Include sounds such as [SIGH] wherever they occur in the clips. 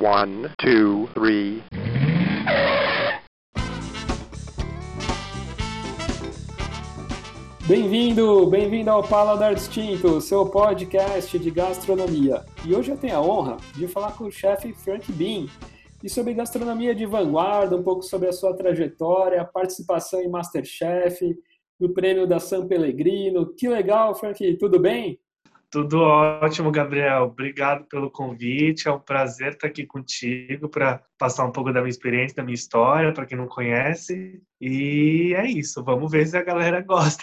One, two, three. Bem-vindo, bem-vindo ao Paladar Distinto, seu podcast de gastronomia. E hoje eu tenho a honra de falar com o chefe Frank Bean e sobre gastronomia de vanguarda, um pouco sobre a sua trajetória, participação em Masterchef, no prêmio da San Pellegrino. Que legal, Frank, tudo bem? Tudo ótimo, Gabriel. Obrigado pelo convite. É um prazer estar aqui contigo para passar um pouco da minha experiência, da minha história, para quem não conhece. E é isso. Vamos ver se a galera [LAUGHS] gosta.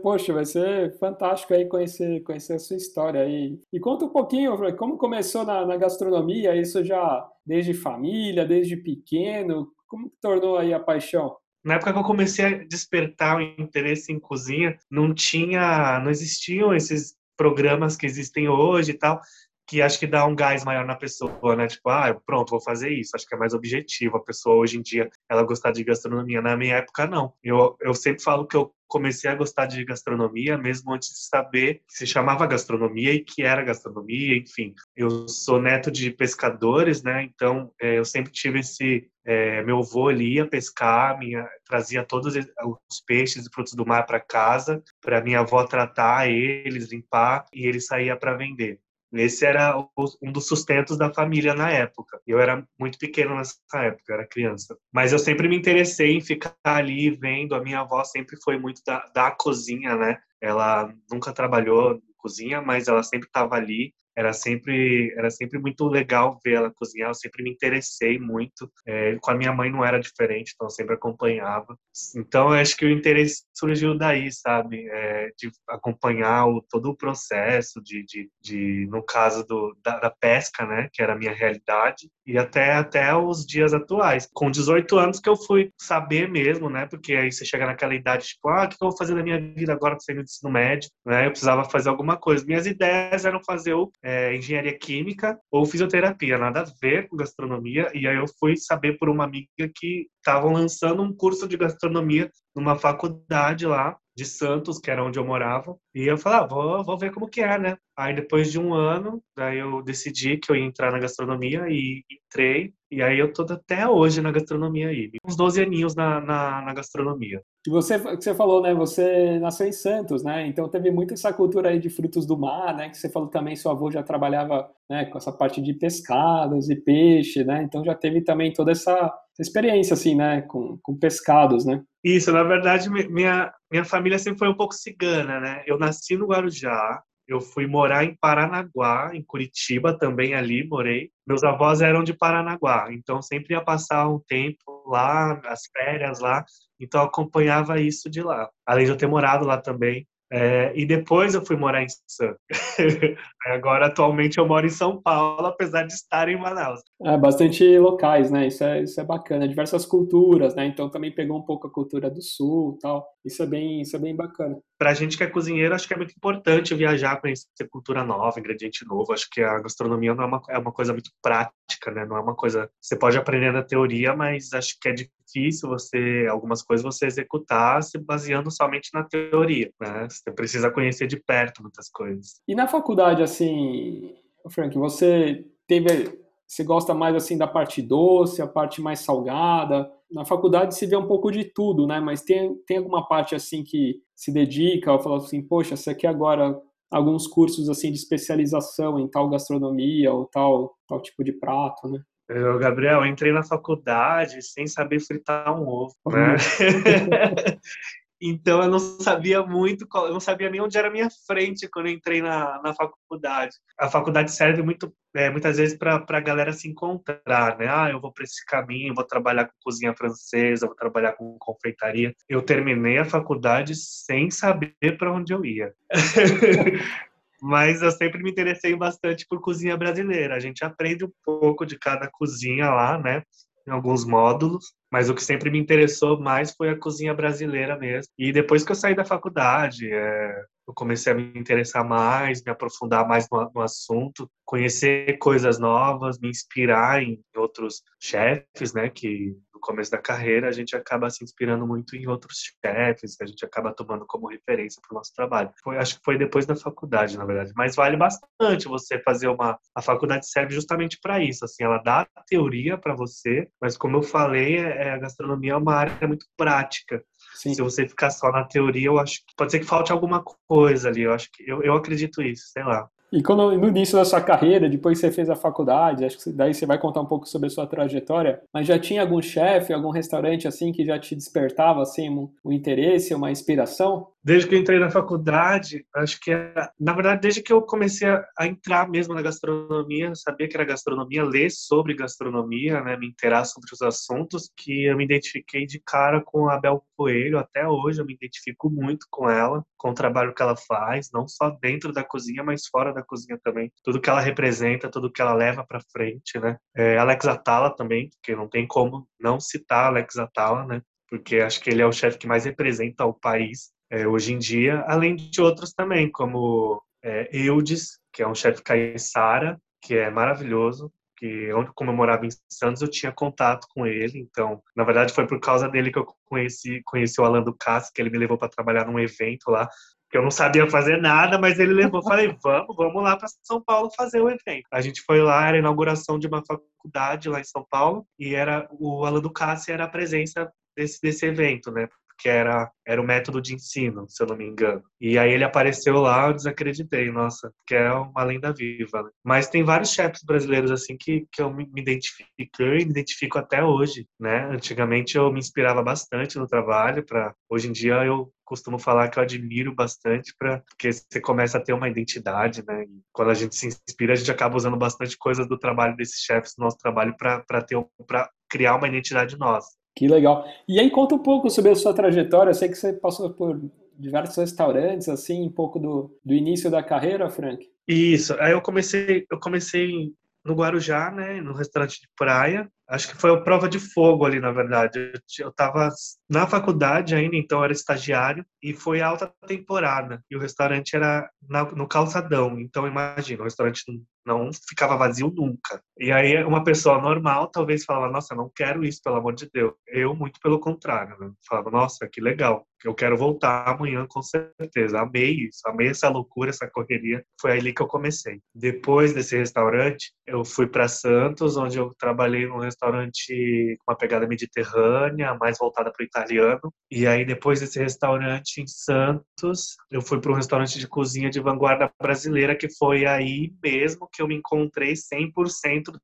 Poxa, vai ser fantástico aí conhecer, conhecer a sua história aí. E conta um pouquinho, como começou na, na gastronomia, isso já desde família, desde pequeno, como tornou aí a paixão? Na época que eu comecei a despertar o interesse em cozinha, não tinha, não existiam esses programas que existem hoje e tal, que acho que dá um gás maior na pessoa, né? Tipo, ah, pronto, vou fazer isso. Acho que é mais objetivo. A pessoa hoje em dia, ela gostar de gastronomia. Na minha época, não. Eu, eu sempre falo que eu comecei a gostar de gastronomia mesmo antes de saber que se chamava gastronomia e que era gastronomia, enfim. Eu sou neto de pescadores, né? Então é, eu sempre tive esse é, meu avô ele ia pescar, minha, trazia todos os peixes e frutos do mar para casa, para minha avó tratar eles, limpar e ele saía para vender. Esse era um dos sustentos da família na época. Eu era muito pequeno nessa época, era criança. Mas eu sempre me interessei em ficar ali vendo. A minha avó sempre foi muito da, da cozinha, né? Ela nunca trabalhou cozinha, mas ela sempre estava ali era sempre era sempre muito legal ver ela cozinhar. Eu sempre me interessei muito. É, com a minha mãe não era diferente, então eu sempre acompanhava. Então eu acho que o interesse surgiu daí, sabe, é, de acompanhar o, todo o processo de, de, de no caso do, da, da, pesca, né, que era a minha realidade, e até até os dias atuais. Com 18 anos que eu fui saber mesmo, né, porque aí você chega naquela idade tipo, ah, o que eu vou fazer na minha vida agora que eu saí do ensino médio, né? Eu precisava fazer alguma coisa. Minhas ideias eram fazer o é, engenharia química ou fisioterapia, nada a ver com gastronomia. E aí eu fui saber por uma amiga que estavam lançando um curso de gastronomia numa faculdade lá de Santos, que era onde eu morava. E eu falei, ah, vou, vou ver como que é, né? Aí depois de um ano, daí eu decidi que eu ia entrar na gastronomia e entrei. E aí eu tô até hoje na gastronomia aí. Uns 12 aninhos na, na, na gastronomia. E você, que você falou, né? Você nasceu em Santos, né? Então teve muito essa cultura aí de frutos do mar, né? Que você falou também, seu avô já trabalhava né, com essa parte de pescados e peixe, né? Então já teve também toda essa, experiência, assim, né? Com, com pescados, né? Isso, na verdade, minha, minha família sempre foi um pouco cigana, né? Eu nasci no Guarujá, eu fui morar em Paranaguá, em Curitiba também ali morei. Meus avós eram de Paranaguá, então sempre ia passar um tempo lá, as férias lá, então acompanhava isso de lá. Além de eu ter morado lá também, é, e depois eu fui morar em Santos. [LAUGHS] Agora, atualmente, eu moro em São Paulo, apesar de estar em Manaus. É, bastante locais, né? Isso é, isso é bacana. Diversas culturas, né? Então também pegou um pouco a cultura do sul tal. Isso é bem, isso é bem bacana. Pra gente que é cozinheiro, acho que é muito importante viajar, conhecer cultura nova, ingrediente novo. Acho que a gastronomia não é uma, é uma coisa muito prática, né? Não é uma coisa... Você pode aprender na teoria, mas acho que é difícil você... Algumas coisas você executar se baseando somente na teoria, né? Você precisa conhecer de perto muitas coisas. E na faculdade, assim, Frank, você teve, você gosta mais assim da parte doce, a parte mais salgada? Na faculdade se vê um pouco de tudo, né? Mas tem, tem alguma parte assim que se dedica ou fala assim, poxa, você quer agora alguns cursos assim de especialização em tal gastronomia ou tal tal tipo de prato, né? Eu, Gabriel, entrei na faculdade sem saber fritar um ovo, né? [LAUGHS] [LAUGHS] Então eu não sabia muito, eu não sabia nem onde era a minha frente quando eu entrei na, na faculdade. A faculdade serve muito, é, muitas vezes para a galera se encontrar, né? Ah, eu vou para esse caminho, vou trabalhar com cozinha francesa, vou trabalhar com confeitaria. Eu terminei a faculdade sem saber para onde eu ia. [LAUGHS] Mas eu sempre me interessei bastante por cozinha brasileira. A gente aprende um pouco de cada cozinha lá, né? Em alguns módulos, mas o que sempre me interessou mais foi a cozinha brasileira mesmo. E depois que eu saí da faculdade, é, eu comecei a me interessar mais, me aprofundar mais no, no, assunto, conhecer coisas novas, me inspirar em outros chefes, né, que no começo da carreira, a gente acaba se inspirando muito em outros chefes, que a gente acaba tomando como referência para o nosso trabalho. Foi, acho que foi depois da faculdade, na verdade. Mas vale bastante você fazer uma. A faculdade serve justamente para isso. Assim, ela dá teoria para você, mas como eu falei, é, é, a gastronomia é uma área muito prática. Sim. Se você ficar só na teoria, eu acho que pode ser que falte alguma coisa ali. Eu acho que eu, eu acredito isso, sei lá. E quando no início da sua carreira, depois você fez a faculdade, acho que daí você vai contar um pouco sobre a sua trajetória, mas já tinha algum chefe, algum restaurante assim que já te despertava assim um, um interesse, uma inspiração? Desde que eu entrei na faculdade, acho que é, na verdade desde que eu comecei a, entrar mesmo na gastronomia, sabia que era gastronomia, ler sobre gastronomia, né, me interar sobre os assuntos, que eu me identifiquei de cara com a Bel Coelho, até hoje eu me identifico muito com ela, com o trabalho que ela faz, não só dentro da cozinha, mas fora da cozinha também. Tudo que ela representa, tudo que ela leva para frente, né? É, Alex Atala também, que não tem como não citar Alex Atala, né? Porque acho que ele é o chefe que mais representa o país é, hoje em dia, além de outros também, como é, Eudes, que é um chefe caiçara, que é maravilhoso, que onde como eu morava em Santos eu tinha contato com ele então na verdade foi por causa dele que eu conheci conheci o Alan Ducasse que ele me levou para trabalhar num evento lá que eu não sabia fazer nada mas ele levou falei [LAUGHS] vamos vamos lá para São Paulo fazer o evento. A gente foi lá era a inauguração de uma faculdade lá em São Paulo e era o Alan Ducasse era a presença desse desse evento né que era, era o método de ensino, se eu não me engano. E aí ele apareceu lá, eu desacreditei, nossa, que é uma lenda viva. Né? Mas tem vários chefes brasileiros assim que, que eu me identifico e me identifico até hoje, né? Antigamente eu me inspirava bastante no trabalho, para hoje em dia eu costumo falar que eu admiro bastante para porque você começa a ter uma identidade, né? E quando a gente se inspira, a gente acaba usando bastante coisas do trabalho desses chefes no nosso trabalho para ter para criar uma identidade nossa. Que legal. E aí conta um pouco sobre a sua trajetória. Eu sei que você passou por diversos restaurantes, assim, um pouco do, do início da carreira, Frank. Isso. Aí eu comecei, eu comecei no Guarujá, né, no restaurante de praia. Acho que foi a prova de fogo ali, na verdade. Eu estava na faculdade ainda, então era estagiário, e foi alta temporada. E o restaurante era na, no calçadão. Então, imagina, o restaurante não ficava vazio nunca. E aí uma pessoa normal talvez falava, nossa, não quero isso, pelo amor de Deus. Eu, muito pelo contrário, né? falava, nossa, que legal, eu quero voltar amanhã com certeza. Amei isso, amei essa loucura, essa correria. Foi ali que eu comecei. Depois desse restaurante, eu fui para Santos, onde eu trabalhei num restaurante com uma pegada mediterrânea, mais voltada para o italiano. E aí depois desse restaurante em Santos, eu fui para um restaurante de cozinha de vanguarda brasileira, que foi aí mesmo que eu me encontrei 100%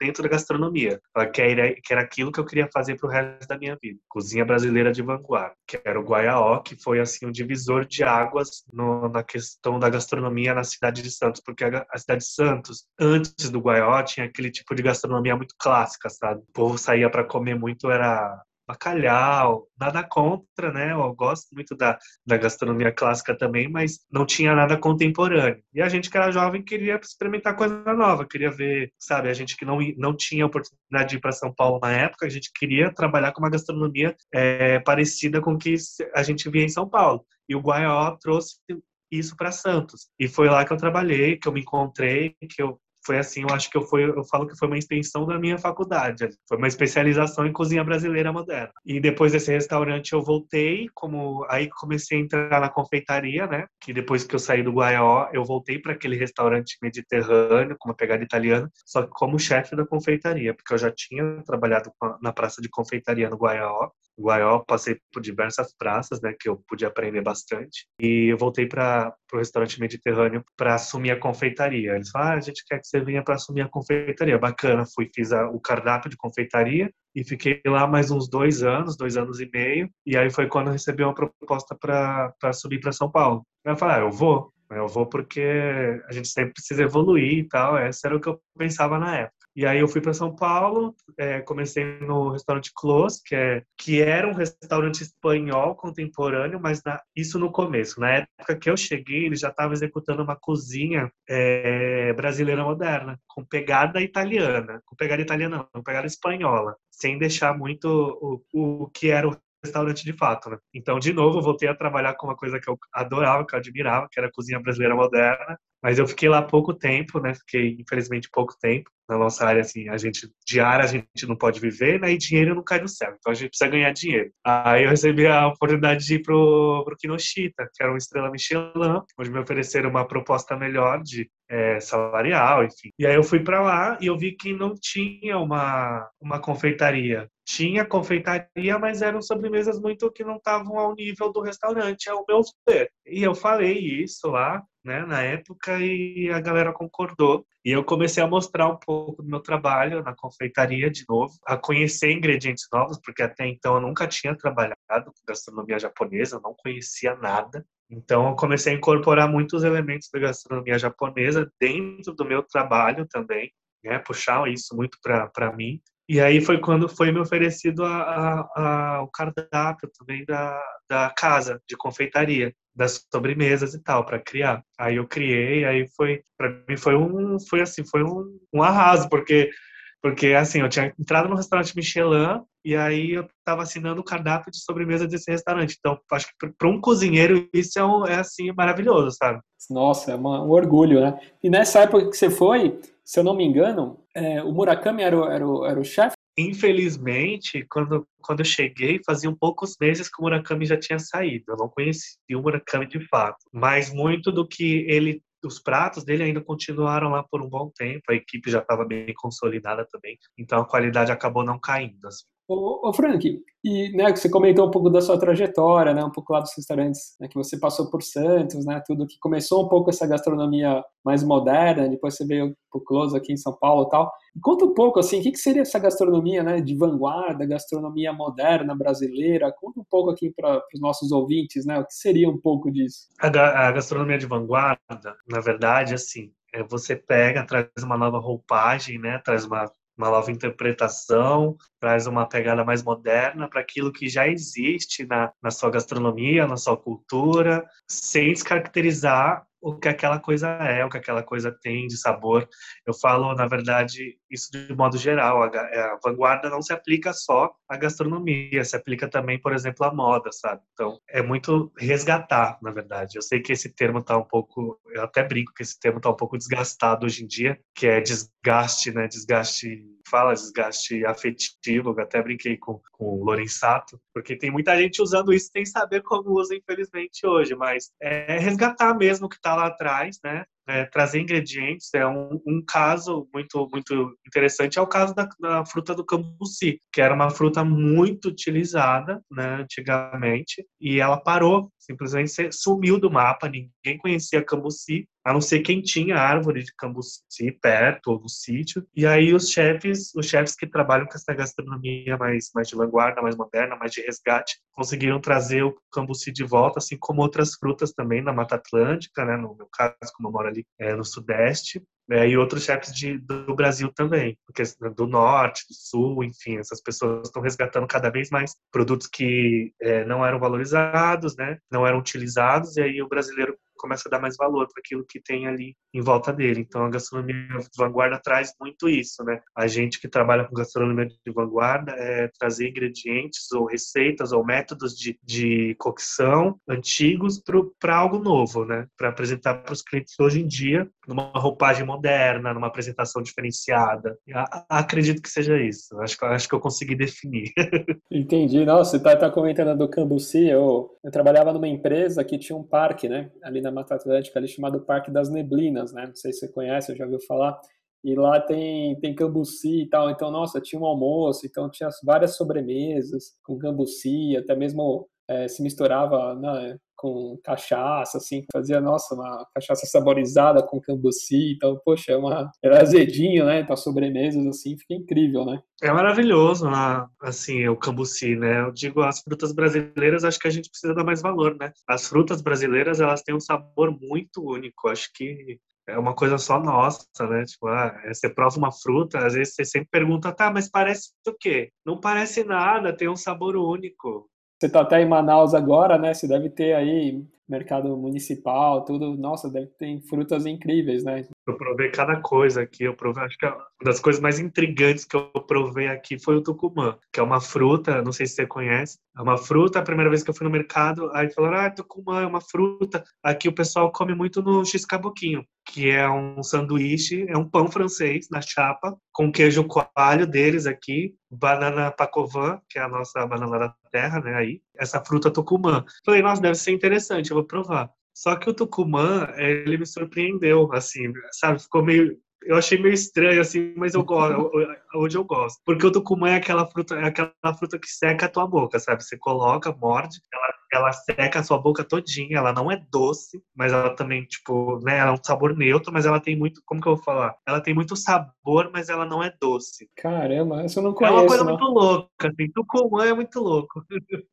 dentro da gastronomia. Que era, que era aquilo que eu queria fazer para o resto da minha vida. Cozinha brasileira de vanguarda, que era o Guaiaó, que foi assim um divisor de águas no, na questão da gastronomia na cidade de Santos, porque a, a cidade de Santos, antes do Guaiaó, tinha aquele tipo de gastronomia muito clássica, sabe? O povo saía para comer muito, era bacalhau, nada contra, né? Eu gosto muito da, da gastronomia clássica também, mas não tinha nada contemporâneo. E a gente que era jovem queria experimentar coisa nova, queria ver, sabe, a gente que não, não tinha oportunidade de ir para São Paulo na época, a gente queria trabalhar com uma gastronomia é, parecida com o que a gente via em São Paulo. E o Guaió trouxe isso para Santos. E foi lá que eu trabalhei, que eu me encontrei, que eu foi assim, eu acho que eu, foi, eu falo que foi uma extensão da minha faculdade. Foi uma especialização em cozinha brasileira moderna. E depois desse restaurante eu voltei, como aí comecei a entrar na confeitaria, né? Que depois que eu saí do Guaió, eu voltei para aquele restaurante mediterrâneo com uma pegada italiana, só que como chefe da confeitaria, porque eu já tinha trabalhado na praça de confeitaria no Guaió. Guaió, passei por diversas praças, né, que eu pude aprender bastante. E eu voltei para o restaurante mediterrâneo para assumir a confeitaria. Eles falaram, ah, a gente quer que você venha para assumir a confeitaria. Bacana, fui, fiz a, o cardápio de confeitaria e fiquei lá mais uns dois anos, dois anos e meio. E aí foi quando eu recebi uma proposta para subir para São Paulo. Eu falei, ah, eu vou. Eu vou porque a gente sempre precisa evoluir e tal. Essa era o que eu pensava na época. E aí eu fui para São Paulo, é, comecei no restaurante Close, que, é, que era um restaurante espanhol contemporâneo, mas na, isso no começo. Na época que eu cheguei, ele já estava executando uma cozinha é, brasileira moderna, com pegada italiana. Com pegada italiana não, com pegada espanhola. Sem deixar muito o, o que era o restaurante de fato, né? Então, de novo, eu voltei a trabalhar com uma coisa que eu adorava, que eu admirava, que era a cozinha brasileira moderna. Mas eu fiquei lá pouco tempo, né? Fiquei, infelizmente, pouco tempo. Na nossa área, assim, a gente, de área a gente não pode viver, né? E dinheiro não cai do céu. Então a gente precisa ganhar dinheiro. Aí eu recebi a oportunidade de ir pro, pro Kinoshita, que era uma estrela Michelin, onde me ofereceram uma proposta melhor de é, salarial, enfim. E aí eu fui para lá e eu vi que não tinha uma, uma confeitaria. Tinha confeitaria, mas eram sobremesas muito que não estavam ao nível do restaurante, ao meu ver. E eu falei isso lá, né, na época, e a galera concordou. E eu comecei a mostrar um pouco do meu trabalho na confeitaria de novo, a conhecer ingredientes novos, porque até então eu nunca tinha trabalhado com gastronomia japonesa, não conhecia nada. Então eu comecei a incorporar muitos elementos da gastronomia japonesa dentro do meu trabalho também, né, puxar isso muito para mim. E aí foi quando foi me oferecido a, a, a, o cardápio também da, da casa de confeitaria das sobremesas e tal para criar. Aí eu criei, aí foi para mim foi um foi assim, foi um, um arraso, porque porque assim, eu tinha entrado no restaurante Michelin e aí eu estava assinando o cardápio de sobremesa desse restaurante. Então, acho que para um cozinheiro isso é, um, é assim maravilhoso, sabe? Nossa, é uma, um orgulho, né? E nessa época que você foi, se eu não me engano, é, o Murakami era o, era o, era o chefe Infelizmente, quando, quando eu cheguei, faziam poucos meses que o Murakami já tinha saído. Eu não conhecia o Murakami de fato. Mas muito do que ele os pratos dele ainda continuaram lá por um bom tempo, a equipe já estava bem consolidada também, então a qualidade acabou não caindo. Assim. Ô, ô, Frank, e né, você comentou um pouco da sua trajetória, né, um pouco lá dos restaurantes né, que você passou por Santos, né, tudo que começou um pouco essa gastronomia mais moderna, depois você veio pro Close aqui em São Paulo e tal. Conta um pouco, assim, o que, que seria essa gastronomia né, de vanguarda, gastronomia moderna brasileira? Conta um pouco aqui para os nossos ouvintes, né, o que seria um pouco disso? A, a gastronomia de vanguarda, na verdade, assim, é você pega, traz uma nova roupagem, né, traz uma uma nova interpretação, traz uma pegada mais moderna para aquilo que já existe na, na sua gastronomia, na sua cultura, sem descaracterizar o que aquela coisa é, o que aquela coisa tem de sabor. Eu falo, na verdade, isso de modo geral. A, a, vanguarda não se aplica só à gastronomia, se aplica também, por exemplo, à moda, sabe? Então, é muito resgatar, na verdade. Eu sei que esse termo está um pouco, eu até brinco que esse termo está um pouco desgastado hoje em dia, que é desgaste, né? Desgaste fala desgaste afetivo, eu até brinquei com, com o Lorenzato, porque tem muita gente usando isso sem saber como usa, infelizmente, hoje, mas é resgatar mesmo o que está lá atrás, né? É, trazer ingredientes. É um, um, caso muito muito interessante é o caso da, da, fruta do cambuci, que era uma fruta muito utilizada, né, antigamente, e ela parou, simplesmente sumiu do mapa. Ninguém conhecia cambuci, a não ser quem tinha árvore de cambuci perto ou no sítio. E aí os chefes, os chefes que trabalham com essa gastronomia mais mais de vanguarda, mais moderna, mais de resgate, conseguiram trazer o cambuci de volta, assim como outras frutas também na Mata Atlântica, né, no meu caso, como eu moro ali é, no Sudeste, é, e outros chefes de, do Brasil também, porque do Norte, do Sul, enfim, essas pessoas estão resgatando cada vez mais produtos que é, não eram valorizados, né, não eram utilizados, e aí o brasileiro começa a dar mais valor para aquilo que tem ali em volta dele. Então a gastronomia de vanguarda traz muito isso, né? A gente que trabalha com gastronomia de vanguarda é trazer ingredientes ou receitas ou métodos de, de cocção antigos para algo novo, né? Para apresentar para os clientes hoje em dia numa roupagem moderna, numa apresentação diferenciada. acredito que seja isso. Acho que acho que eu consegui definir. [LAUGHS] Entendi. Nossa, você está tá comentando do Cambuci. Eu, eu trabalhava numa empresa que tinha um parque, né? Ali na na Mata Atlântica ali chamado Parque das Neblinas, né? Não sei se você conhece, já ouviu falar. E lá tem, tem cambuci e tal. Então, nossa, tinha um almoço, então tinha várias sobremesas com cambuci, até mesmo é, se misturava né, com cachaça, assim, fazia, nossa, uma cachaça saborizada com cambuci, então, poxa, é uma, era azedinho, né, então sobremesas, assim, fica incrível, né? É maravilhoso, né? assim, o cambuci, né, eu digo, as frutas brasileiras, acho que a gente precisa dar mais valor, né? As frutas brasileiras, elas têm um sabor muito único, acho que é uma coisa só nossa, né? Tipo, ah, você prova uma fruta, às vezes você sempre pergunta, tá, mas parece o quê? Não parece nada, tem um sabor único. Você está até em Manaus agora, né? Você deve ter aí mercado municipal, tudo. Nossa, deve ter frutas incríveis, né? Eu provei cada coisa aqui. Eu provei, acho que uma das coisas mais intrigantes que eu provei aqui foi o tucumã, que é uma fruta, não sei se você conhece. É uma fruta, a primeira vez que eu fui no mercado, aí falaram, ah, tucumã é uma fruta. Aqui o pessoal come muito no x-caboquinho, que é um sanduíche, é um pão francês na chapa, com queijo coalho deles aqui, banana pacovan, que é a nossa banana da terra, né, aí. Essa fruta tucumã. Falei, nossa, deve ser interessante, eu vou provar. Só que o Tucumã, ele me surpreendeu, assim, sabe? Ficou meio eu achei meio estranho, assim, mas eu gosto, hoje eu gosto. Porque o tucumã é aquela fruta, é aquela fruta que seca a tua boca, sabe? Você coloca, morde, ela, ela seca a sua boca todinha, ela não é doce, mas ela também, tipo, né, ela é um sabor neutro, mas ela tem muito, como que eu vou falar? Ela tem muito sabor, mas ela não é doce. Caramba, isso eu não conheço. É uma coisa não. muito louca, assim, tucumã é muito louco. [LAUGHS]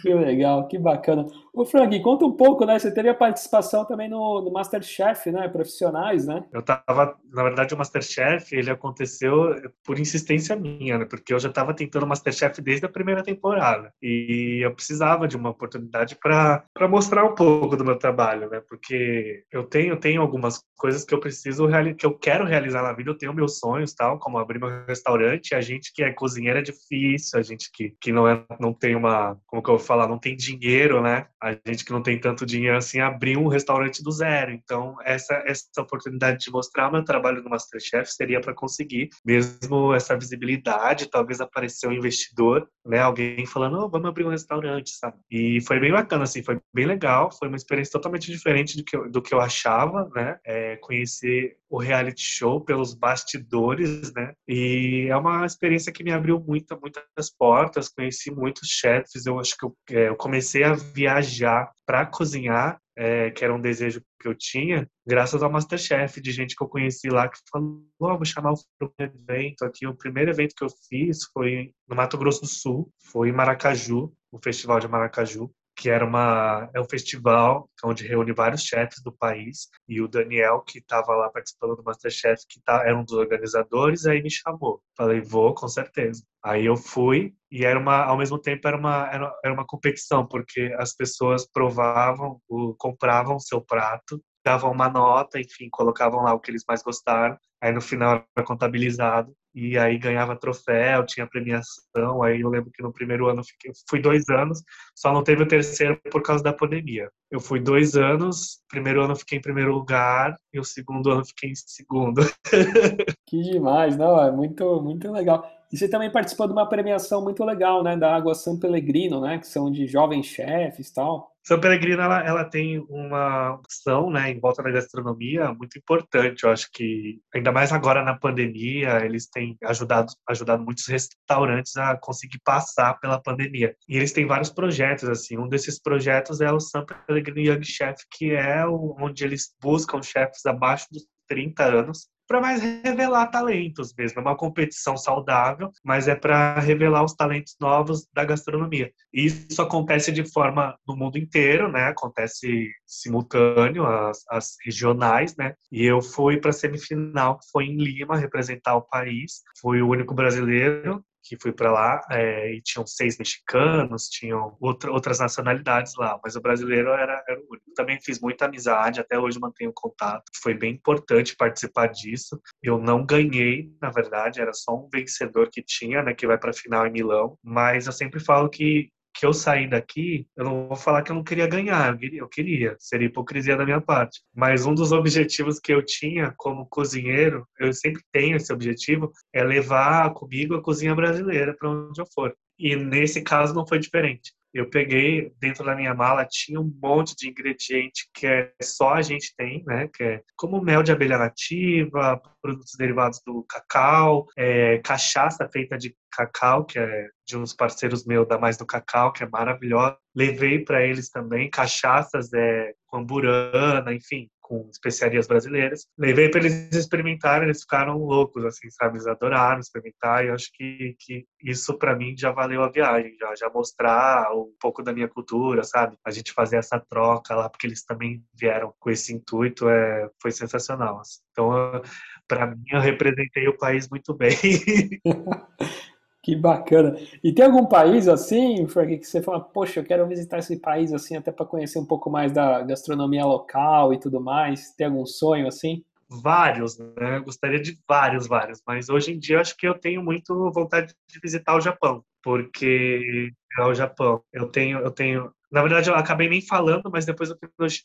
Que legal, que bacana. Ô Frank, conta um pouco, né? Você teve a participação também no, no Masterchef, né? Profissionais, né? Eu tava, na verdade, o Masterchef, ele aconteceu por insistência minha, né? Porque eu já tava tentando Masterchef desde a primeira temporada. E eu precisava de uma oportunidade para mostrar um pouco do meu trabalho, né? Porque eu tenho, tenho algumas coisas que eu preciso, que eu quero realizar na vida. Eu tenho meus sonhos, tal, como abrir meu restaurante. A gente que é cozinheira é difícil, a gente que, que não, é, não tem uma como que eu vou falar, não tem dinheiro, né? A gente que não tem tanto dinheiro assim, abrir um restaurante do zero. Então, essa, essa oportunidade de mostrar meu trabalho no Masterchef seria para conseguir mesmo essa visibilidade, talvez aparecer um investidor, né? Alguém falando, oh, vamos abrir um restaurante, sabe? E foi bem bacana, assim, foi bem legal, foi uma experiência totalmente diferente do que eu, do que eu achava, né? É, conhecer o reality show pelos bastidores, né? E é uma experiência que me abriu muita, muitas portas, conheci muitos chefs, eu acho que eu, é, eu comecei a viajar para cozinhar, é, que era um desejo que eu tinha, graças ao Masterchef, de gente que eu conheci lá que falou: oh, vou chamar o evento aqui. O primeiro evento que eu fiz foi no Mato Grosso do Sul, foi em Maracaju, o Festival de Maracaju que era uma é um festival onde reúne vários chefes do país e o Daniel que estava lá participando do MasterChef que tá, era um dos organizadores aí me chamou. Falei vou com certeza. Aí eu fui e era uma ao mesmo tempo era uma era, era uma competição porque as pessoas provavam o, compravam seu prato davam uma nota enfim colocavam lá o que eles mais gostaram aí no final era contabilizado e aí ganhava troféu, tinha premiação. Aí eu lembro que no primeiro ano fiquei, fui dois anos, só não teve o terceiro por causa da pandemia. Eu fui dois anos, primeiro ano fiquei em primeiro lugar e o segundo ano fiquei em segundo. [LAUGHS] Que demais, não? É muito, muito legal. E você também participou de uma premiação muito legal, né, da Água São Pellegrino, né, que são de jovens chefes, tal. São Pellegrino ela, ela tem uma opção, né, em volta da gastronomia muito importante. Eu acho que ainda mais agora na pandemia, eles têm ajudado ajudado muitos restaurantes a conseguir passar pela pandemia. E eles têm vários projetos assim. Um desses projetos é o São Pellegrino Young Chef, que é o, onde eles buscam chefes abaixo dos 30 anos para mais revelar talentos mesmo. É uma competição saudável, mas é para revelar os talentos novos da gastronomia. E isso acontece de forma no mundo inteiro, né? Acontece simultâneo, as, as regionais, né? E eu fui para a semifinal, que foi em Lima, representar o país. Fui o único brasileiro que fui para lá é, e tinham seis mexicanos, tinham outra, outras nacionalidades lá, mas o brasileiro era, era o único. Também fiz muita amizade, até hoje mantenho contato. Foi bem importante participar disso. Eu não ganhei, na verdade, era só um vencedor que tinha, né, que vai para a final em Milão. Mas eu sempre falo que que eu saí daqui, eu não vou falar que eu não queria ganhar, eu queria, eu queria, seria hipocrisia da minha parte. Mas um dos objetivos que eu tinha como cozinheiro, eu sempre tenho esse objetivo, é levar comigo a cozinha brasileira para onde eu for. E nesse caso não foi diferente. Eu peguei dentro da minha mala tinha um monte de ingrediente que é só a gente tem, né? Que é como mel de abelha nativa, produtos derivados do cacau, é, cachaça feita de cacau, que é de uns parceiros meus da Mais do Cacau, que é maravilhosa. Levei para eles também cachaças é, com enfim, com especiarias brasileiras. Levei para eles experimentarem, eles ficaram loucos, assim, sabe? Eles adoraram experimentar e eu acho que, que isso para mim já valeu a viagem, já, já mostrar um pouco da minha cultura, sabe? A gente fazer essa troca lá, porque eles também vieram com esse intuito, é, foi sensacional. Assim. Então, para mim, eu representei o país muito bem. [LAUGHS] Que bacana. E tem algum país assim, Frank, que você fala, poxa, eu quero visitar esse país assim, até para conhecer um pouco mais da gastronomia local e tudo mais? Tem algum sonho assim? vários, né? Eu gostaria de vários, vários, mas hoje em dia eu acho que eu tenho muito vontade de visitar o Japão, porque é o Japão. Eu tenho, eu tenho. Na verdade, eu acabei nem falando, mas depois do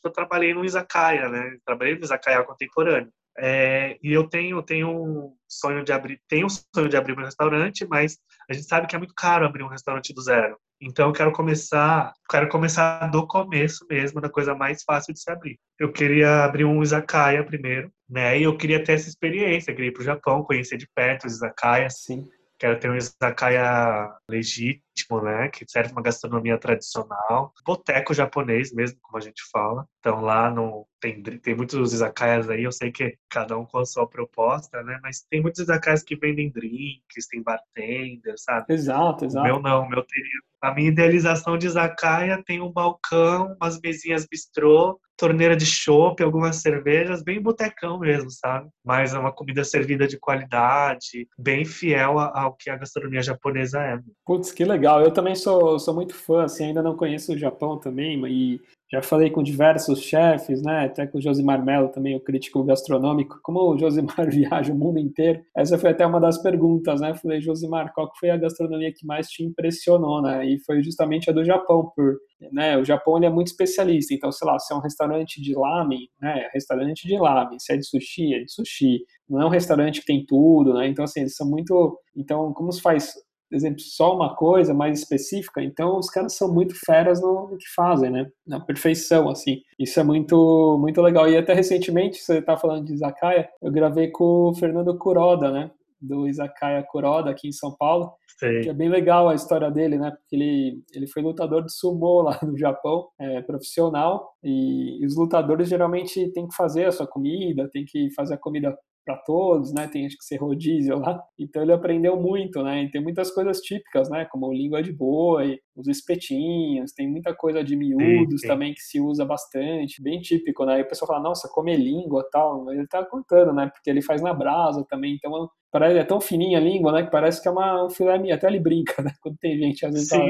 eu trabalhei no izakaya, né? trabalhei no izakaya contemporâneo. É, e eu tenho, tenho um sonho de abrir, tenho um sonho de abrir um restaurante, mas a gente sabe que é muito caro abrir um restaurante do zero. Então eu quero começar, quero começar do começo mesmo, da coisa mais fácil de se abrir. Eu queria abrir um izakaya primeiro, né? E eu queria ter essa experiência, queria ir para o Japão, conhecer de perto os izakayas. Sim. Quero ter um izakaya legítimo, né? Que serve uma gastronomia tradicional. Boteco japonês mesmo, como a gente fala. Então lá no, tem, tem muitos izakayas aí, eu sei que cada um com a sua proposta, né? Mas tem muitos izakayas que vendem drinks, tem bartender, sabe? Exato, exato. O meu não, o meu teria a minha idealização de izakaya tem um balcão, umas mesinhas bistrô, torneira de chopp, algumas cervejas, bem botecão mesmo, sabe? Mas é uma comida servida de qualidade, bem fiel ao que a gastronomia japonesa é. Putz, que legal. Eu também sou, sou muito fã, assim, ainda não conheço o Japão também, e já falei com diversos chefes, né? Até com o Josimar Mello também, o crítico gastronômico. Como o Josimar [LAUGHS] viaja o mundo inteiro, essa foi até uma das perguntas, né? Falei, Josimar, qual foi a gastronomia que mais te impressionou, né? E foi justamente a do Japão, por, né? O Japão ele é muito especialista, então, sei lá, se é um restaurante de lamen, né? Restaurante de lamen, se é de sushi, é de sushi. Não é um restaurante que tem tudo, né? Então, assim, eles são muito... Então, como se faz exemplo, só uma coisa mais específica, então os caras são muito feras no, no, que fazem, né? Na perfeição, assim. Isso é muito, muito legal. E até recentemente, você tá falando de Izakaya, eu gravei com o Fernando Kuroda, né? Do Izakaya Kuroda, aqui em São Paulo. Sim. Que é bem legal a história dele, né? Porque ele, ele foi lutador de sumô [LAUGHS] lá no Japão, é, profissional, e, e os lutadores geralmente têm que fazer a sua comida, tem que fazer a comida para todos, né? Tem acho que ser rodízio lá. Então ele aprendeu muito, né? E tem muitas coisas típicas, né? Como língua de boi, os espetinhos, tem muita coisa de miúdos sim, sim. também que se usa bastante, bem típico, né? E o pessoal fala, nossa, comer língua tal, mas ele tá contando, né? Porque ele faz na brasa também, então para ele é tão fininha a língua, né? Que parece que é uma, um filé mignon, até ele brinca, né? Quando tem gente, às vezes tá,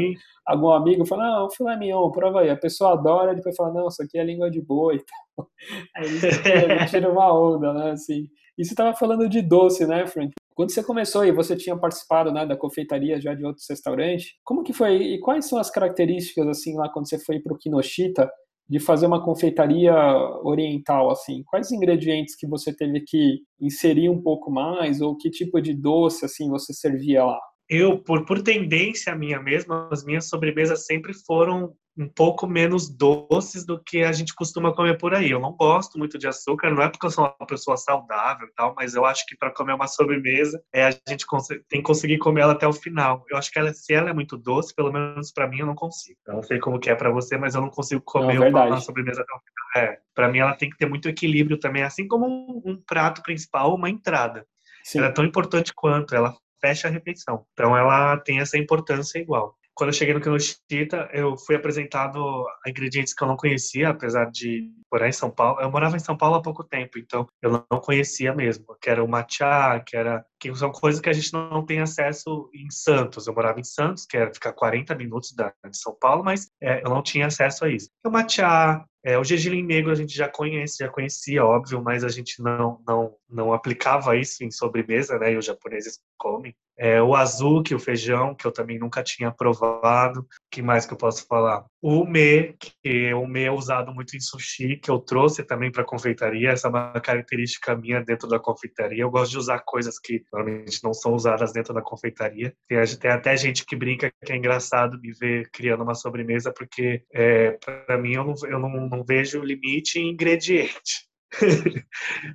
algum amigo fala, ah, um filé mignon, prova aí. A pessoa adora, depois fala, não, isso aqui é língua de boi. [LAUGHS] Aí ele tira uma onda, né? Assim. E você estava falando de doce, né, Frank? Quando você começou e você tinha participado né, da confeitaria já de outros restaurantes, como que foi? E quais são as características, assim, lá quando você foi para o Kinoshita, de fazer uma confeitaria oriental, assim? Quais ingredientes que você teve que inserir um pouco mais? Ou que tipo de doce, assim, você servia lá? Eu, por, por tendência minha mesmo, as minhas sobremesas sempre foram um pouco menos doces do que a gente costuma comer por aí. Eu não gosto muito de açúcar, não é porque eu sou uma pessoa saudável e tal, mas eu acho que para comer uma sobremesa, é, a gente tem que conseguir comer ela até o final. Eu acho que ela, se ela é muito doce, pelo menos para mim eu não consigo. Eu não sei como que é para você, mas eu não consigo comer não, uma sobremesa até o final. É, para mim ela tem que ter muito equilíbrio também, assim como um, um prato principal uma entrada. Sim. Ela é tão importante quanto, ela fecha a refeição. Então ela tem essa importância igual quando eu cheguei no Kinoshita, eu fui apresentado a ingredientes que eu não conhecia, apesar de morar em São Paulo. Eu morava em São Paulo há pouco tempo, então eu não conhecia mesmo. Que era o matcha, que era que são coisas que a gente não tem acesso em Santos. Eu morava em Santos, que era ficar 40 minutos da, de São Paulo, mas é, eu não tinha acesso a isso. O matcha, é, o gergelim negro a gente já conhece, já conhecia, óbvio, mas a gente não, não, não aplicava isso em sobremesa, né? E os japoneses comem. É, o azuki, o feijão, que eu também nunca tinha provado. que mais que eu posso falar? O me, que o me é usado muito em sushi, que eu trouxe também para confeitaria. Essa é uma característica minha dentro da confeitaria. Eu gosto de usar coisas que normalmente não são usadas dentro da confeitaria. Tem, tem até gente que brinca que é engraçado me ver criando uma sobremesa, porque é, para mim eu, não, eu não, não vejo limite em ingrediente. [LAUGHS]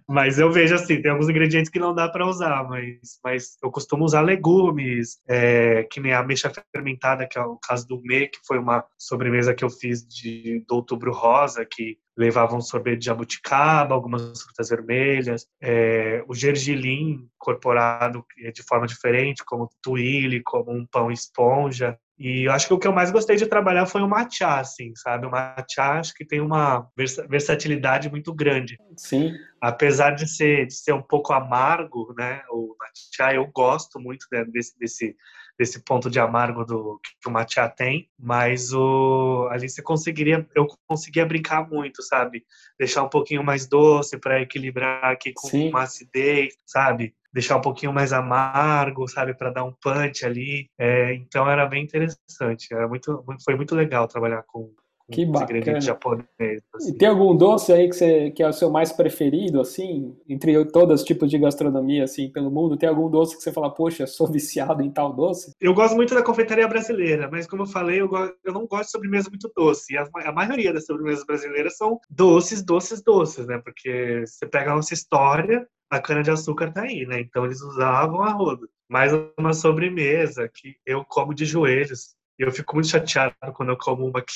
mas eu vejo assim, tem alguns ingredientes que não dá para usar, mas, mas eu costumo usar legumes, é, que nem a ameixa fermentada, que é o caso do me, que foi uma sobremesa que eu fiz de, outubro rosa, que levava um sorvete de jabuticaba, algumas frutas vermelhas, é, o gergelim incorporado de forma diferente, como tuile, como um pão esponja, E eu acho que o que eu mais gostei de trabalhar foi o matcha, assim, sabe? O matcha acho que tem uma versatilidade muito grande. Sim. Apesar de ser, de ser um pouco amargo, né? O matcha eu gosto muito desse, desse desse ponto de amargo do que o matcha tem, mas o ali você conseguiria, eu conseguia brincar muito, sabe? Deixar um pouquinho mais doce para equilibrar aqui com Sim. uma acidez, sabe? Deixar um pouquinho mais amargo, sabe, para dar um punch ali. É, então era bem interessante, era muito, foi muito legal trabalhar com que bacana. japonês. Assim. E tem algum doce aí que, você, que é o seu mais preferido, assim, entre todos os tipos de gastronomia, assim, pelo mundo? Tem algum doce que você fala, poxa, sou [LAUGHS] viciado em tal doce? Eu gosto muito da confeitaria brasileira, mas como eu falei, eu, gosto, eu não gosto de sobremesa muito doce. A, a, maioria das sobremesas brasileiras são doces, doces, doces, né? Porque você pega a nossa história, a cana-de-açúcar tá aí, né? Então eles usavam a roda. Mais uma sobremesa que eu como de joelhos eu fico muito chateado quando eu como uma que,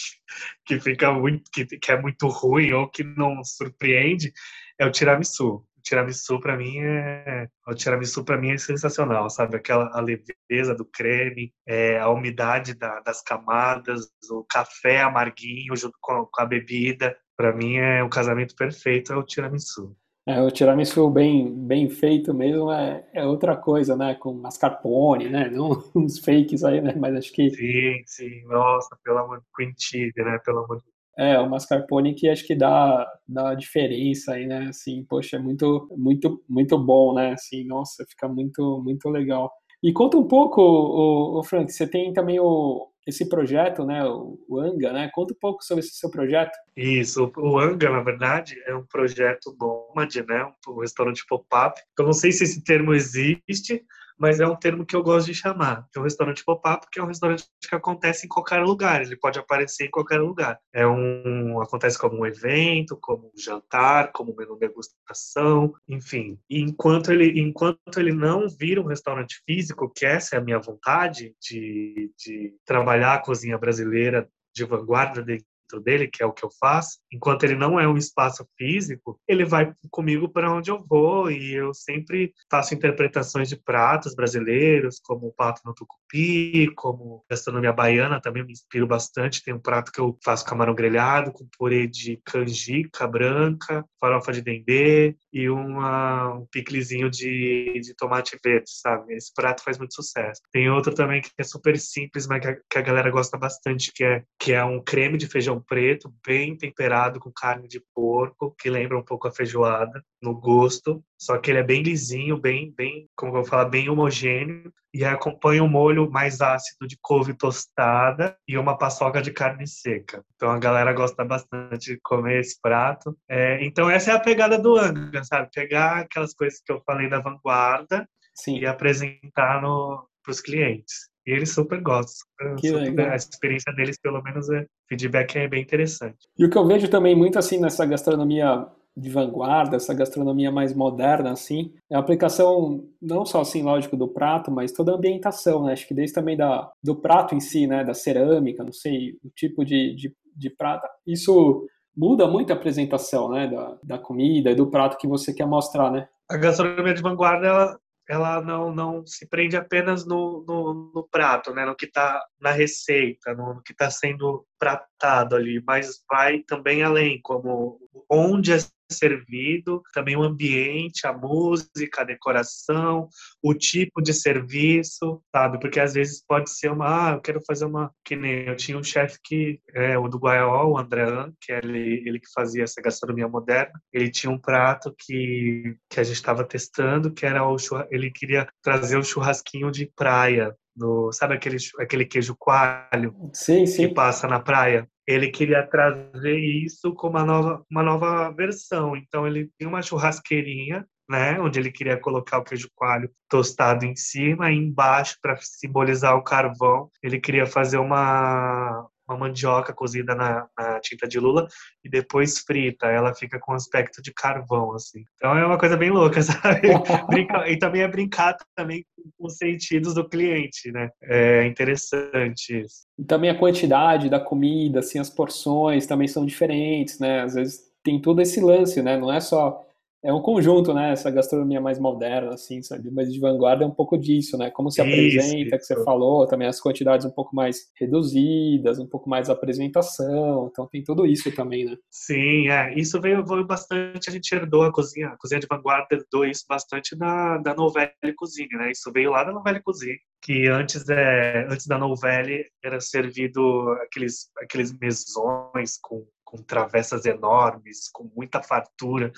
que fica muito, que, que é muito ruim ou que não surpreende, é o tiramisu. O tiramisu para mim é o tiramisu para mim é sensacional, sabe? Aquela a leveza do creme, é, a umidade da, das camadas, o café amarguinho junto com, com a bebida. Para mim é o casamento perfeito é o tiramisu. É, o tiramisu bem, bem feito mesmo é, é outra coisa, né? Com mascarpone, né? Não [LAUGHS] uns fakes aí, né? Mas acho que... Sim, sim. Nossa, pelo amor de cream cheese, né? Pelo amor de é, o mascarpone que acho que dá, dá diferença aí, né? Assim, poxa, é muito, muito, muito bom, né? Assim, nossa, fica muito, muito legal. E conta um pouco, o, o Frank, você tem também o, esse projeto, né, o, Anga, né? Conta um pouco sobre esse seu projeto. Isso, o Anga, na verdade, é um projeto nômade, né, um restaurante pop-up. Eu não sei se esse termo existe, mas é um termo que eu gosto de chamar. É um restaurante pop-up, que é um restaurante que acontece em qualquer lugar, ele pode aparecer em qualquer lugar. É um acontece como um evento, como um jantar, como um menu degustação, enfim. E enquanto ele enquanto ele não vira um restaurante físico, que essa é a minha vontade de, de trabalhar a cozinha brasileira de vanguarda de, dentro dele, que é o que eu faço, enquanto ele não é um espaço físico, ele vai comigo para onde eu vou e eu sempre faço interpretações de pratos brasileiros, como o pato no tucupi, como gastronomia baiana, também me inspiro bastante. Tem um prato que eu faço camarão grelhado com purê de canjica branca, farofa de dendê e uma, um piclezinho de, de tomate verde, sabe? Esse prato faz muito sucesso. Tem outro também que é super simples, mas que a, que a galera gosta bastante, que é, que é um creme de feijão preto, bem temperado com carne de porco, que lembra um pouco a feijoada no gosto, só que ele é bem lisinho, bem, bem, como eu vou falar, bem homogêneo, e acompanha um molho mais ácido de couve tostada e uma paçoca de carne seca. Então a galera gosta bastante de comer esse prato. É, então essa é a pegada do Anga, sabe? Pegar aquelas coisas que eu falei da vanguarda Sim. e apresentar para os clientes. E eles super gostam. Super. A experiência deles, pelo menos, é feedback é bem interessante. E o que eu vejo também muito assim nessa gastronomia de vanguarda, essa gastronomia mais moderna, assim, é a aplicação não só, assim, lógico, do prato, mas toda a ambientação, né? Acho que desde também da, do prato em si, né? Da cerâmica, não sei, o tipo de, de, de prata. Isso muda muito a apresentação, né? Da, da comida e do prato que você quer mostrar, né? A gastronomia de vanguarda, ela, ela não, não se prende apenas no, no, no prato, né? no que está na receita, no, no que está sendo pratado ali, mas vai também além, como onde servido, também o ambiente, a música, a decoração, o tipo de serviço, sabe? Porque às vezes pode ser uma, ah, eu quero fazer uma, que nem eu tinha um chefe que, é, o do Guaió, o Andréan, que é ele, ele que fazia essa gastronomia moderna, ele tinha um prato que, que a gente estava testando, que era o ele queria trazer o churrasquinho de praia, no, sabe aquele, aquele queijo coalho sim, sim. que passa na praia? Ele queria trazer isso como uma nova, uma nova versão. Então ele tinha uma churrasqueirinha, né, onde ele queria colocar o queijo coalho tostado em cima e embaixo para simbolizar o carvão. Ele queria fazer uma uma mandioca cozida na, na, tinta de lula e depois frita. Ela fica com aspecto de carvão, assim. Então é uma coisa bem louca, [LAUGHS] sabe? Brinca, e também é brincar também com os sentidos do cliente, né? É interessante isso. E também a quantidade da comida, assim, as porções também são diferentes, né? Às vezes tem todo esse lance, né? Não é só é um conjunto, né? Essa gastronomia mais moderna, assim, sabe? Mas de vanguarda é um pouco disso, né? Como se apresenta, isso, que você falou, também as quantidades um pouco mais reduzidas, um pouco mais apresentação. Então tem tudo isso também, né? Sim, é. Isso veio, veio bastante, a gente herdou a cozinha, a cozinha de vanguarda herdou isso bastante da, da novela cozinha, né? Isso veio lá da novela cozinha, que antes, é, antes da novela era servido aqueles, aqueles mesões com com travessas enormes, com muita fartura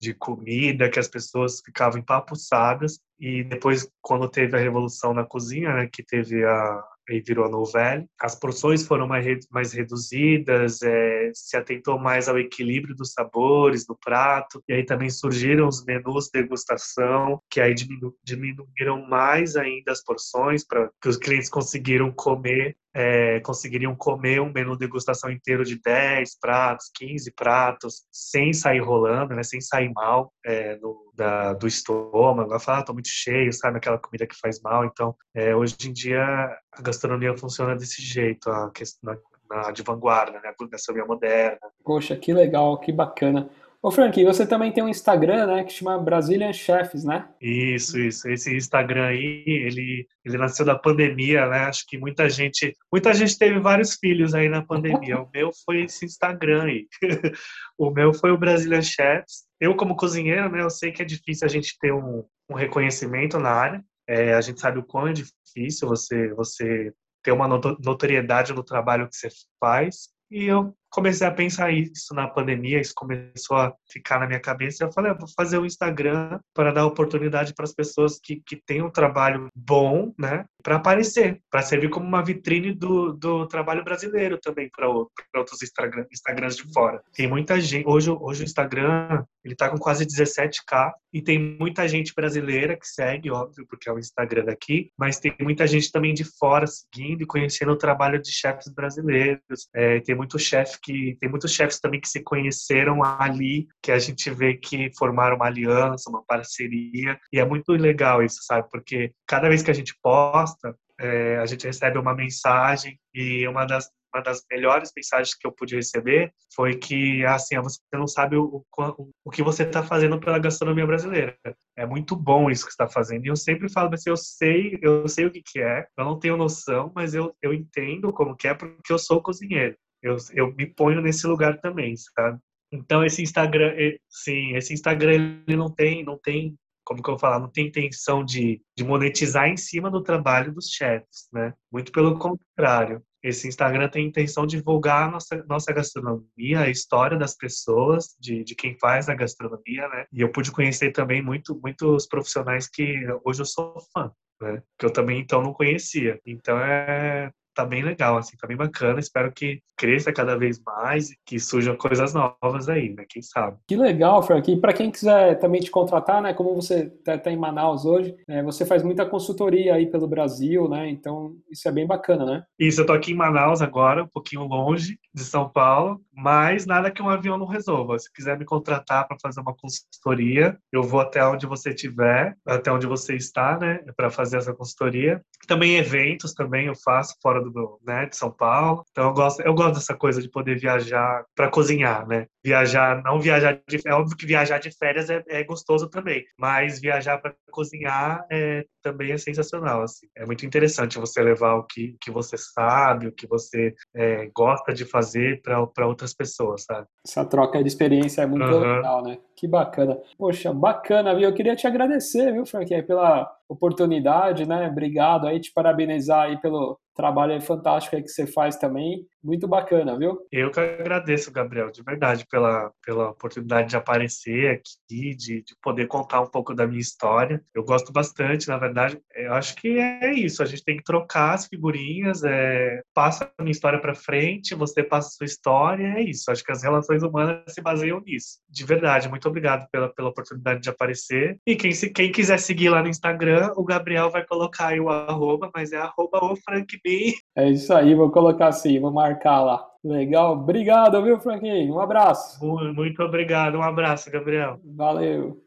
de comida, que as pessoas ficavam empapuçadas. E depois, quando teve a revolução na cozinha, né, que teve a, e virou a novela. As porções foram mais, mais reduzidas, é, se atentou mais ao equilíbrio dos sabores do prato, e aí também surgiram os menus degustação, que aí diminu, diminuíram mais ainda as porções para que os clientes conseguiram comer é, conseguiriam comer um menu degustação inteiro de 10 pratos, 15 pratos, sem sair rolando, né, sem sair mal é, da, do estômago. Ela fala, ah, tô muito cheio, sabe? Aquela comida que faz mal. Então, é, hoje em dia, a gastronomia funciona desse jeito, a questão, de vanguarda, né? A gastronomia moderna. Poxa, que legal, que bacana. Ô Frank, você também tem um Instagram, né, que chama Brazilian Chefs, né? Isso, isso. Esse Instagram aí, ele, ele nasceu da pandemia, né? Acho que muita gente, muita gente teve vários filhos aí na pandemia. o meu foi esse Instagram aí. [LAUGHS] o meu foi o Brazilian Chefs. Eu como cozinheiro, né, eu sei que é difícil a gente ter um, um reconhecimento na área. É, a gente sabe o quão é difícil você você ter uma notoriedade no trabalho que você faz. E eu comecei a pensar isso na pandemia, isso começou a ficar na minha cabeça. Eu falei, ah, vou fazer o um Instagram para dar oportunidade para as pessoas que, que têm um trabalho bom, né, para aparecer, para servir como uma vitrine do, do trabalho brasileiro também para outros Instagram, Instagrams de fora. Tem muita gente, hoje, hoje o Instagram, ele tá com quase 17k e tem muita gente brasileira que segue, óbvio, porque é o Instagram daqui, mas tem muita gente também de fora seguindo e conhecendo o trabalho de chefes brasileiros. É, tem muito chefe que tem muitos chefes também que se conheceram ali, que a gente vê que formaram uma aliança, uma parceria, e é muito legal isso, sabe? Porque cada vez que a gente posta, é, a gente recebe uma mensagem e uma das uma das melhores mensagens que eu pude receber foi que assim você não sabe o, o, o que você está fazendo pela gastronomia brasileira é muito bom isso que está fazendo e eu sempre falo assim eu sei eu sei o que, que é eu não tenho noção mas eu, eu entendo como que é porque eu sou cozinheiro eu, eu me ponho nesse lugar também, sabe? Então esse Instagram, sim, esse Instagram ele não tem, não tem, como que eu vou falar, não tem intenção de, de monetizar em cima do trabalho dos chefs, né? Muito pelo contrário. Esse Instagram tem a intenção de divulgar a nossa, nossa gastronomia, a história das pessoas, de, de quem faz a gastronomia, né? E eu pude conhecer também muito, muitos profissionais que hoje eu sou fã, né? Que eu também então não conhecia. Então é tá bem legal, assim, tá bem bacana. Espero que cresça cada vez mais e que surjam coisas novas aí, né? Quem sabe. Que legal, Frank. E para quem quiser também te contratar, né? Como você tá, tá em Manaus hoje, é, você faz muita consultoria aí pelo Brasil, né? Então isso é bem bacana, né? Isso, eu tô aqui em Manaus agora, um pouquinho longe de São Paulo, mas nada que um avião não resolva. Se quiser me contratar para fazer uma consultoria, eu vou até onde você estiver, até onde você está, né? Para fazer essa consultoria. Também eventos também eu faço fora do né, de São Paulo. Então eu gosto, eu gosto dessa coisa de poder viajar para cozinhar, né? Viajar, não viajar de, é óbvio que viajar de férias é, é gostoso também, mas viajar para cozinhar é, também é sensacional, assim. É muito interessante você levar o que, que você sabe, o que você é, gosta de fazer para outras pessoas, sabe? Essa troca de experiência é muito uhum. legal, né? Que bacana. Poxa, bacana, viu? Eu queria te agradecer, viu, Frank, pela oportunidade, né? Obrigado aí, te parabenizar aí pelo trabalho fantástico aí que você faz também. Muito bacana, viu? Eu que agradeço, Gabriel, de verdade, pela, pela oportunidade de aparecer aqui, de, de poder contar um pouco da minha história. Eu gosto bastante, na verdade. Eu acho que é isso, a gente tem que trocar as figurinhas, é, passa a minha história para frente, você passa a sua história, é isso. Acho que as relações humanas se baseiam nisso. De verdade, muito obrigado pela, pela oportunidade de aparecer. E quem, se, quem quiser seguir lá no Instagram, o Gabriel vai colocar aí o arroba, mas é arroba o Frank B. É isso aí, vou colocar assim, vou marcar lá. Legal, obrigado, viu, Franquinho? Um abraço. Muito obrigado, um abraço, Gabriel. Valeu.